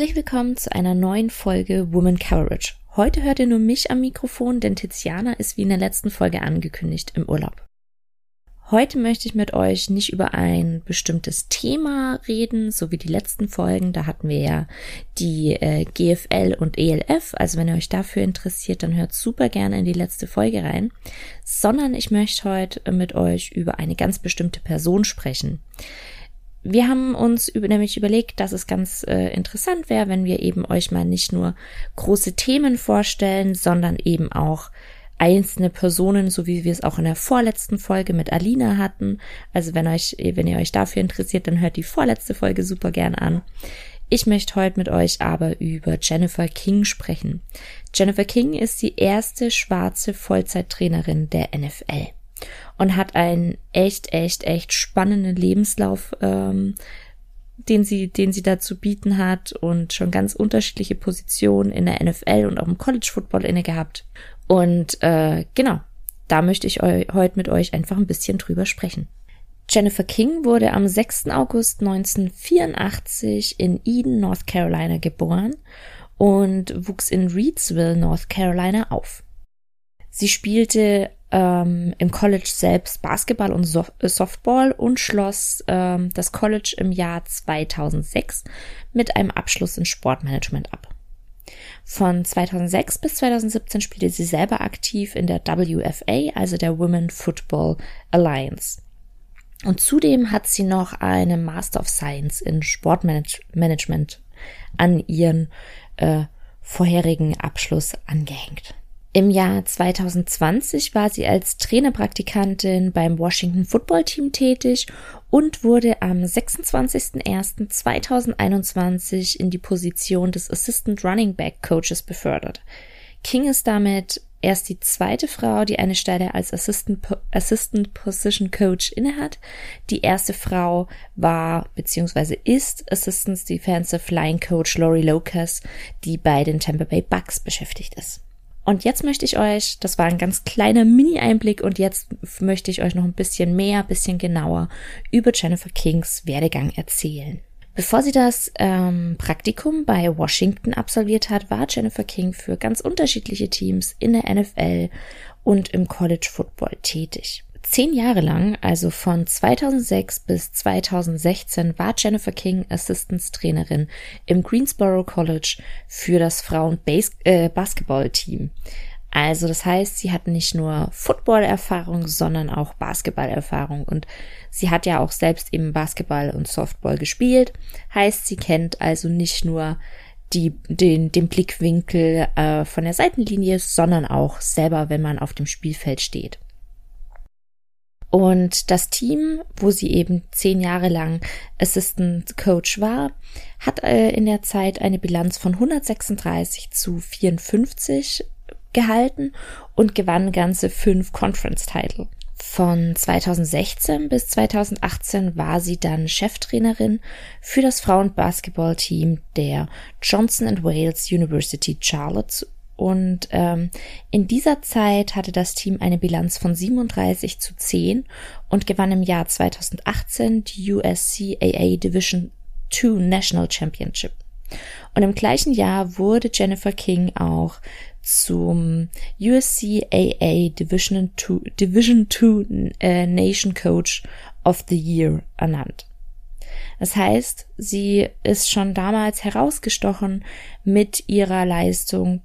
Herzlich willkommen zu einer neuen Folge Woman Coverage. Heute hört ihr nur mich am Mikrofon, denn Tiziana ist wie in der letzten Folge angekündigt im Urlaub. Heute möchte ich mit euch nicht über ein bestimmtes Thema reden, so wie die letzten Folgen. Da hatten wir ja die äh, GFL und ELF. Also wenn ihr euch dafür interessiert, dann hört super gerne in die letzte Folge rein. Sondern ich möchte heute mit euch über eine ganz bestimmte Person sprechen. Wir haben uns über, nämlich überlegt, dass es ganz äh, interessant wäre, wenn wir eben euch mal nicht nur große Themen vorstellen, sondern eben auch einzelne Personen, so wie wir es auch in der vorletzten Folge mit Alina hatten. Also wenn euch, wenn ihr euch dafür interessiert, dann hört die vorletzte Folge super gern an. Ich möchte heute mit euch aber über Jennifer King sprechen. Jennifer King ist die erste schwarze Vollzeittrainerin der NFL und hat einen echt, echt, echt spannenden Lebenslauf, ähm, den sie, den sie da zu bieten hat und schon ganz unterschiedliche Positionen in der NFL und auch im College Football inne gehabt. Und äh, genau, da möchte ich heute mit euch einfach ein bisschen drüber sprechen. Jennifer King wurde am 6. August 1984 in Eden, North Carolina geboren und wuchs in Reedsville, North Carolina auf. Sie spielte ähm, im College selbst Basketball und so äh, Softball und schloss ähm, das College im Jahr 2006 mit einem Abschluss in Sportmanagement ab. Von 2006 bis 2017 spielte sie selber aktiv in der WFA, also der Women Football Alliance. Und zudem hat sie noch eine Master of Science in Sportmanagement an ihren äh, vorherigen Abschluss angehängt. Im Jahr 2020 war sie als Trainerpraktikantin beim Washington Football Team tätig und wurde am 26.01.2021 in die Position des Assistant Running Back Coaches befördert. King ist damit erst die zweite Frau, die eine Stelle als Assistant, Assistant Position Coach innehat. Die erste Frau war bzw. ist Assistant Defensive Line Coach Lori Locus, die bei den Tampa Bay Bucks beschäftigt ist. Und jetzt möchte ich euch, das war ein ganz kleiner Mini-Einblick und jetzt möchte ich euch noch ein bisschen mehr, bisschen genauer über Jennifer Kings Werdegang erzählen. Bevor sie das ähm, Praktikum bei Washington absolviert hat, war Jennifer King für ganz unterschiedliche Teams in der NFL und im College Football tätig. Zehn Jahre lang, also von 2006 bis 2016, war Jennifer King Assistance Trainerin im Greensboro College für das Frauen-Basketball-Team. Äh, also das heißt, sie hat nicht nur Football-Erfahrung, sondern auch Basketball-Erfahrung. Und sie hat ja auch selbst eben Basketball und Softball gespielt. Heißt, sie kennt also nicht nur die, den, den Blickwinkel äh, von der Seitenlinie, sondern auch selber, wenn man auf dem Spielfeld steht. Und das Team, wo sie eben zehn Jahre lang Assistant Coach war, hat äh, in der Zeit eine Bilanz von 136 zu 54 gehalten und gewann ganze fünf Conference-Title. Von 2016 bis 2018 war sie dann Cheftrainerin für das Frauenbasketballteam der Johnson Wales University Charlotte und ähm, in dieser Zeit hatte das Team eine Bilanz von 37 zu 10 und gewann im Jahr 2018 die USCAA Division 2 National Championship. Und im gleichen Jahr wurde Jennifer King auch zum USCAA Division 2, Division 2 äh, Nation Coach of the Year ernannt. Das heißt, sie ist schon damals herausgestochen mit ihrer Leistung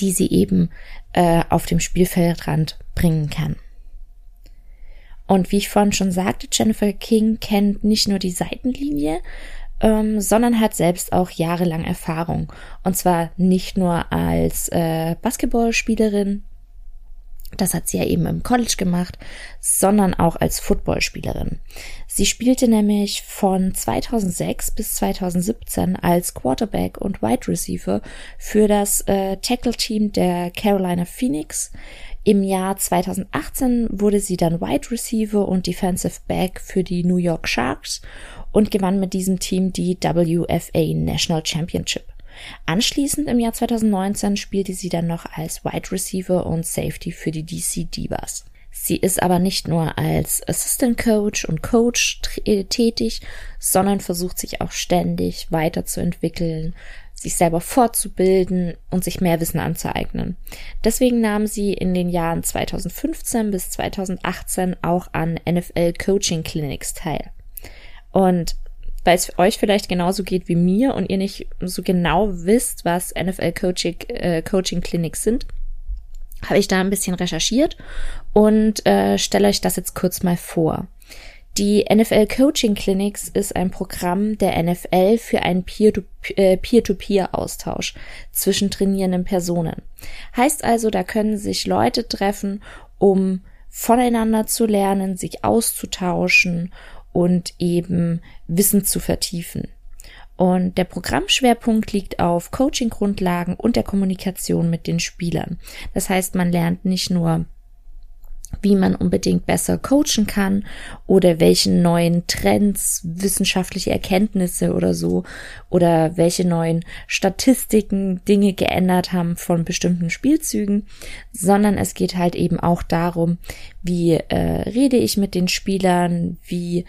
die sie eben äh, auf dem Spielfeldrand bringen kann. Und wie ich vorhin schon sagte, Jennifer King kennt nicht nur die Seitenlinie, ähm, sondern hat selbst auch jahrelang Erfahrung. Und zwar nicht nur als äh, Basketballspielerin, das hat sie ja eben im College gemacht, sondern auch als Footballspielerin. Sie spielte nämlich von 2006 bis 2017 als Quarterback und Wide Receiver für das äh, Tackle-Team der Carolina Phoenix. Im Jahr 2018 wurde sie dann Wide Receiver und Defensive Back für die New York Sharks und gewann mit diesem Team die WFA National Championship. Anschließend im Jahr 2019 spielte sie dann noch als Wide Receiver und Safety für die DC Divas. Sie ist aber nicht nur als Assistant Coach und Coach äh, tätig, sondern versucht sich auch ständig weiterzuentwickeln, sich selber fortzubilden und sich mehr Wissen anzueignen. Deswegen nahm sie in den Jahren 2015 bis 2018 auch an NFL Coaching Clinics teil. Und weil es euch vielleicht genauso geht wie mir und ihr nicht so genau wisst, was NFL Coaching, äh, Coaching Clinics sind, habe ich da ein bisschen recherchiert und äh, stelle euch das jetzt kurz mal vor. Die NFL Coaching Clinics ist ein Programm der NFL für einen äh, Peer-to-Peer-Austausch zwischen trainierenden Personen. Heißt also, da können sich Leute treffen, um voneinander zu lernen, sich auszutauschen und eben Wissen zu vertiefen. Und der Programmschwerpunkt liegt auf Coaching-Grundlagen und der Kommunikation mit den Spielern. Das heißt, man lernt nicht nur wie man unbedingt besser coachen kann oder welchen neuen Trends, wissenschaftliche Erkenntnisse oder so oder welche neuen Statistiken Dinge geändert haben von bestimmten Spielzügen, sondern es geht halt eben auch darum, wie äh, rede ich mit den Spielern, wie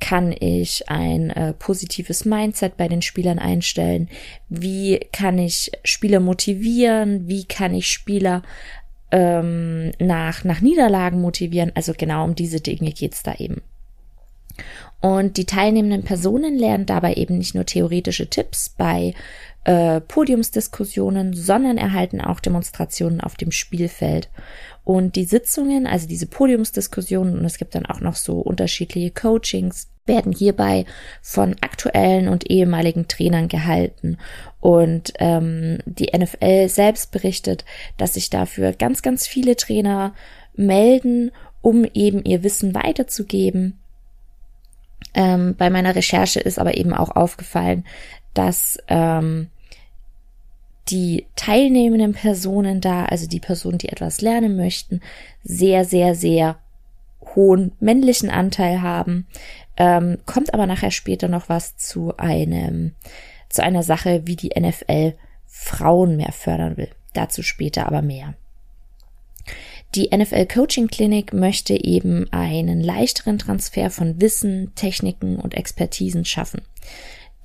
kann ich ein äh, positives Mindset bei den Spielern einstellen? Wie kann ich Spieler motivieren? Wie kann ich Spieler ähm, nach, nach Niederlagen motivieren? Also genau um diese Dinge geht's da eben. Und die teilnehmenden Personen lernen dabei eben nicht nur theoretische Tipps bei äh, Podiumsdiskussionen, sondern erhalten auch Demonstrationen auf dem Spielfeld. Und die Sitzungen, also diese Podiumsdiskussionen, und es gibt dann auch noch so unterschiedliche Coachings, werden hierbei von aktuellen und ehemaligen Trainern gehalten. Und ähm, die NFL selbst berichtet, dass sich dafür ganz, ganz viele Trainer melden, um eben ihr Wissen weiterzugeben. Ähm, bei meiner Recherche ist aber eben auch aufgefallen, dass ähm, die teilnehmenden Personen da, also die Personen, die etwas lernen möchten, sehr, sehr, sehr hohen männlichen Anteil haben. Ähm, kommt aber nachher später noch was zu einem, zu einer Sache, wie die NFL Frauen mehr fördern will. Dazu später aber mehr. Die NFL Coaching Clinic möchte eben einen leichteren Transfer von Wissen, Techniken und Expertisen schaffen.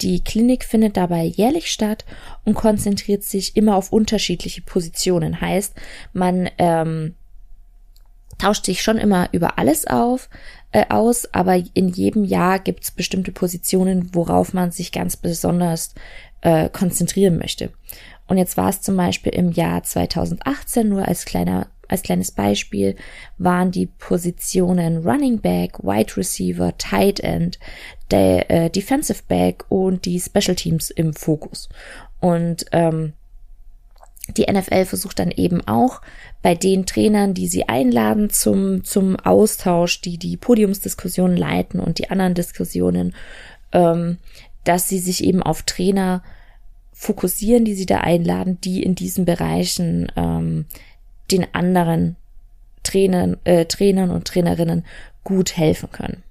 Die Klinik findet dabei jährlich statt und konzentriert sich immer auf unterschiedliche Positionen. Heißt, man ähm, tauscht sich schon immer über alles auf, äh, aus, aber in jedem Jahr gibt es bestimmte Positionen, worauf man sich ganz besonders äh, konzentrieren möchte. Und jetzt war es zum Beispiel im Jahr 2018 nur als kleiner als kleines Beispiel waren die Positionen Running Back, Wide Receiver, Tight End, der äh, Defensive Back und die Special Teams im Fokus. Und ähm, die NFL versucht dann eben auch bei den Trainern, die sie einladen zum, zum Austausch, die die Podiumsdiskussionen leiten und die anderen Diskussionen, ähm, dass sie sich eben auf Trainer fokussieren, die sie da einladen, die in diesen Bereichen ähm, den anderen Trainern, äh, Trainern und Trainerinnen gut helfen können.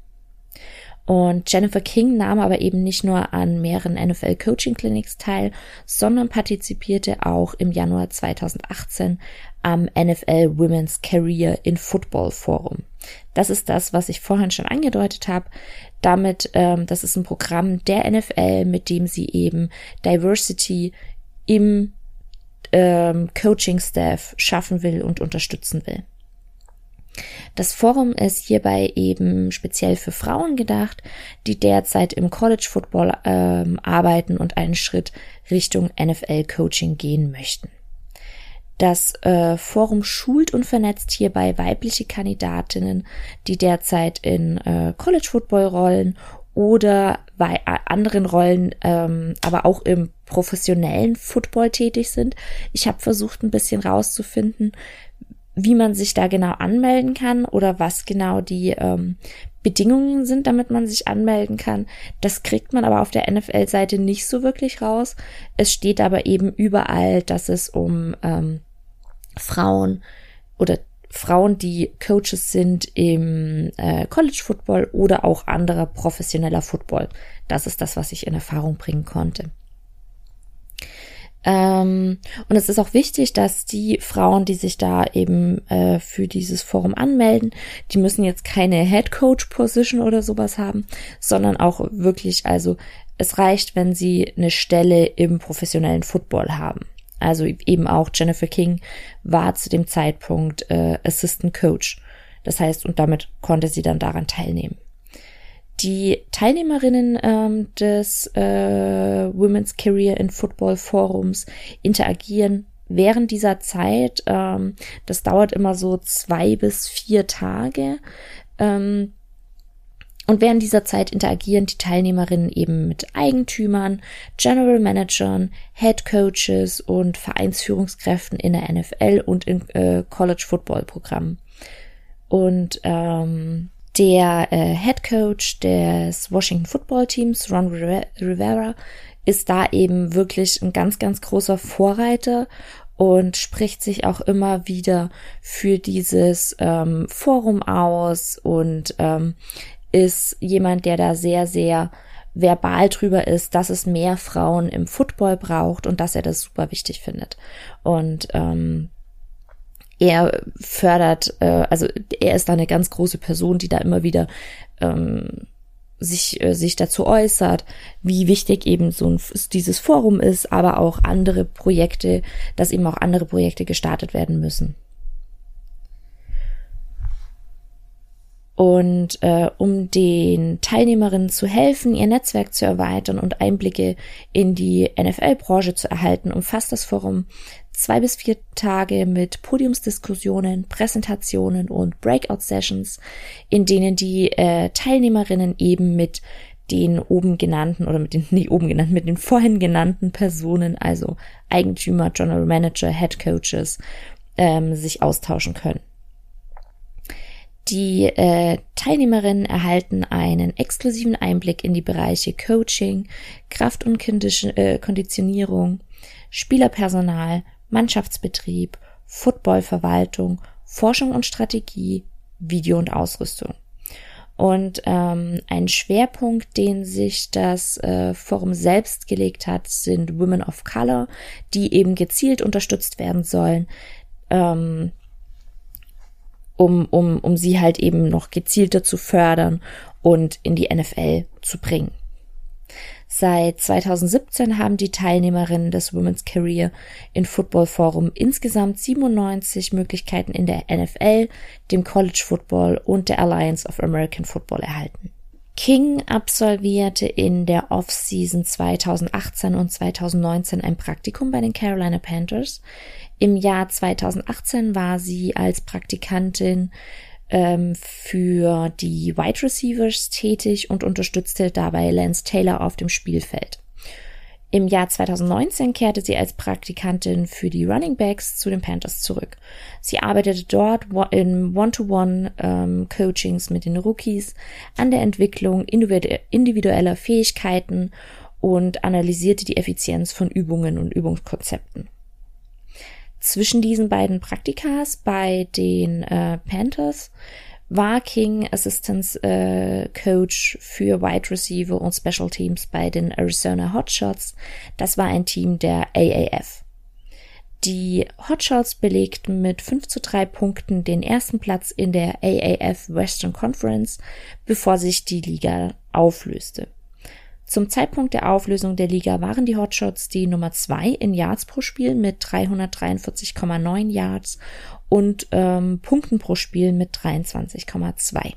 Und Jennifer King nahm aber eben nicht nur an mehreren NFL Coaching Clinics teil, sondern partizipierte auch im Januar 2018 am NFL Women's Career in Football Forum. Das ist das, was ich vorhin schon angedeutet habe. Damit, ähm, das ist ein Programm der NFL, mit dem sie eben Diversity im ähm, Coaching-Staff schaffen will und unterstützen will. Das Forum ist hierbei eben speziell für Frauen gedacht, die derzeit im College Football ähm, arbeiten und einen Schritt Richtung NFL Coaching gehen möchten. Das äh, Forum schult und vernetzt hierbei weibliche Kandidatinnen, die derzeit in äh, College Football rollen oder bei anderen Rollen, ähm, aber auch im professionellen Football tätig sind. Ich habe versucht, ein bisschen rauszufinden, wie man sich da genau anmelden kann oder was genau die ähm, Bedingungen sind, damit man sich anmelden kann. Das kriegt man aber auf der NFL-Seite nicht so wirklich raus. Es steht aber eben überall, dass es um ähm, Frauen oder Frauen, die Coaches sind im äh, College Football oder auch anderer professioneller Football. Das ist das, was ich in Erfahrung bringen konnte. Ähm, und es ist auch wichtig, dass die Frauen, die sich da eben äh, für dieses Forum anmelden, die müssen jetzt keine Head Coach Position oder sowas haben, sondern auch wirklich, also es reicht, wenn sie eine Stelle im professionellen Football haben. Also eben auch Jennifer King war zu dem Zeitpunkt äh, Assistant Coach. Das heißt, und damit konnte sie dann daran teilnehmen. Die Teilnehmerinnen ähm, des äh, Women's Career in Football Forums interagieren während dieser Zeit. Ähm, das dauert immer so zwei bis vier Tage. Ähm, und während dieser Zeit interagieren die Teilnehmerinnen eben mit Eigentümern, General Managern, Head Coaches und Vereinsführungskräften in der NFL und in äh, College Football Programmen. Und ähm, der äh, Head Coach des Washington Football Teams, Ron Rivera, ist da eben wirklich ein ganz, ganz großer Vorreiter und spricht sich auch immer wieder für dieses ähm, Forum aus und ähm, ist jemand, der da sehr, sehr verbal drüber ist, dass es mehr Frauen im Football braucht und dass er das super wichtig findet. Und ähm, er fördert, äh, also er ist da eine ganz große Person, die da immer wieder ähm, sich, äh, sich dazu äußert, wie wichtig eben so ein, dieses Forum ist, aber auch andere Projekte, dass eben auch andere Projekte gestartet werden müssen. Und äh, um den Teilnehmerinnen zu helfen, ihr Netzwerk zu erweitern und Einblicke in die NFL-Branche zu erhalten, umfasst das Forum zwei bis vier Tage mit Podiumsdiskussionen, Präsentationen und Breakout-Sessions, in denen die äh, Teilnehmerinnen eben mit den oben genannten oder mit den nicht oben genannten, mit den vorhin genannten Personen, also Eigentümer, General Manager, Head Coaches, ähm, sich austauschen können. Die äh, Teilnehmerinnen erhalten einen exklusiven Einblick in die Bereiche Coaching, Kraft- und äh, Konditionierung, Spielerpersonal, Mannschaftsbetrieb, Footballverwaltung, Forschung und Strategie, Video und Ausrüstung. Und ähm, ein Schwerpunkt, den sich das äh, Forum selbst gelegt hat, sind Women of Color, die eben gezielt unterstützt werden sollen, ähm, um, um, um sie halt eben noch gezielter zu fördern und in die NFL zu bringen. Seit 2017 haben die Teilnehmerinnen des Women's Career in Football Forum insgesamt 97 Möglichkeiten in der NFL, dem College Football und der Alliance of American Football erhalten. King absolvierte in der Offseason 2018 und 2019 ein Praktikum bei den Carolina Panthers. Im Jahr 2018 war sie als Praktikantin ähm, für die Wide Receivers tätig und unterstützte dabei Lance Taylor auf dem Spielfeld. Im Jahr 2019 kehrte sie als Praktikantin für die Running Backs zu den Panthers zurück. Sie arbeitete dort in One-to-One-Coachings ähm, mit den Rookies an der Entwicklung individueller Fähigkeiten und analysierte die Effizienz von Übungen und Übungskonzepten zwischen diesen beiden Praktikas bei den äh, Panthers King Assistance äh, Coach für Wide Receiver und Special Teams bei den Arizona Hotshots. Das war ein Team der AAF. Die Hotshots belegten mit 5 zu 3 Punkten den ersten Platz in der AAF Western Conference, bevor sich die Liga auflöste. Zum Zeitpunkt der Auflösung der Liga waren die Hotshots die Nummer zwei in Yards pro Spiel mit 343,9 Yards und ähm, Punkten pro Spiel mit 23,2.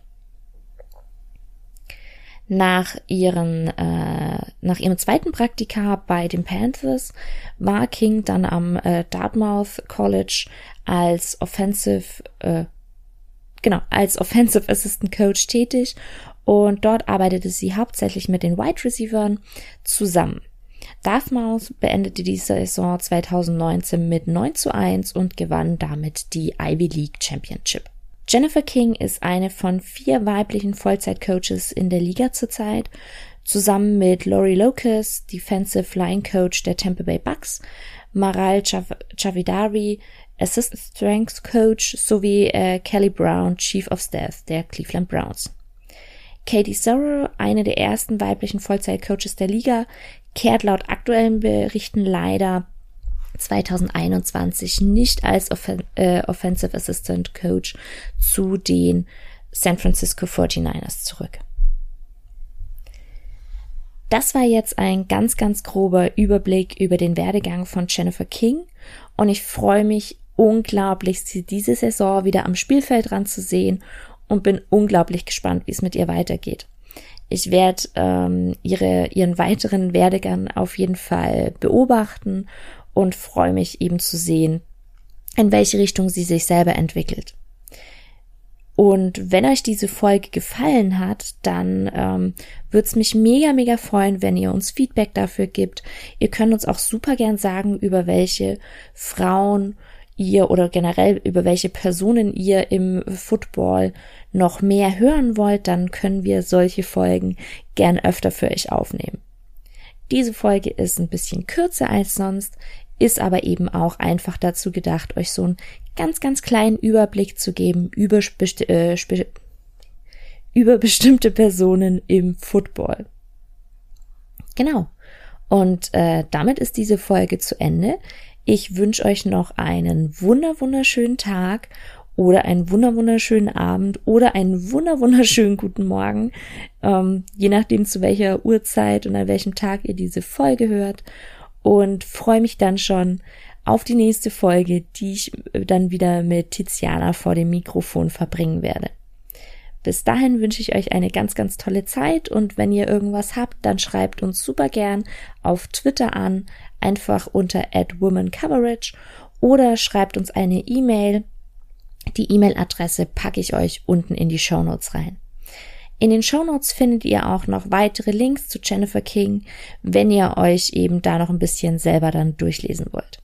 Nach ihren, äh, nach ihrem zweiten Praktika bei den Panthers war King dann am äh, Dartmouth College als Offensive, äh, genau, als Offensive Assistant Coach tätig und dort arbeitete sie hauptsächlich mit den Wide Receivers zusammen. Dartmouth beendete die Saison 2019 mit 9 zu 1 und gewann damit die Ivy League Championship. Jennifer King ist eine von vier weiblichen Vollzeitcoaches in der Liga zurzeit. Zusammen mit Lori Locus, Defensive Line Coach der Tampa Bay Bucks, Maral Chavidari, Assistant Strength Coach sowie äh, Kelly Brown, Chief of Staff der Cleveland Browns. Katie Sorrow, eine der ersten weiblichen Vollzeitcoaches der Liga, kehrt laut aktuellen Berichten leider 2021 nicht als Offen äh, Offensive Assistant Coach zu den San Francisco 49ers zurück. Das war jetzt ein ganz, ganz grober Überblick über den Werdegang von Jennifer King und ich freue mich unglaublich, sie diese Saison wieder am Spielfeld dran zu sehen und bin unglaublich gespannt, wie es mit ihr weitergeht. Ich werde ähm, ihre, ihren weiteren Werdegang auf jeden Fall beobachten und freue mich eben zu sehen, in welche Richtung sie sich selber entwickelt. Und wenn euch diese Folge gefallen hat, dann ähm, würde es mich mega, mega freuen, wenn ihr uns Feedback dafür gibt. Ihr könnt uns auch super gern sagen, über welche Frauen ihr oder generell über welche Personen ihr im Football noch mehr hören wollt, dann können wir solche Folgen gern öfter für euch aufnehmen. Diese Folge ist ein bisschen kürzer als sonst, ist aber eben auch einfach dazu gedacht, euch so einen ganz, ganz kleinen Überblick zu geben über, äh, über bestimmte Personen im Football. Genau. Und äh, damit ist diese Folge zu Ende. Ich wünsche euch noch einen wunder wunderschönen Tag oder einen wunder wunderschönen Abend oder einen wunder wunderschönen guten Morgen, ähm, je nachdem zu welcher Uhrzeit und an welchem Tag ihr diese Folge hört und freue mich dann schon auf die nächste Folge, die ich dann wieder mit Tiziana vor dem Mikrofon verbringen werde. Bis dahin wünsche ich euch eine ganz, ganz tolle Zeit und wenn ihr irgendwas habt, dann schreibt uns super gern auf Twitter an, einfach unter @womancoverage oder schreibt uns eine E-Mail. Die E-Mail-Adresse packe ich euch unten in die Show Notes rein. In den Show Notes findet ihr auch noch weitere Links zu Jennifer King, wenn ihr euch eben da noch ein bisschen selber dann durchlesen wollt.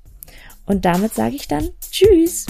Und damit sage ich dann Tschüss!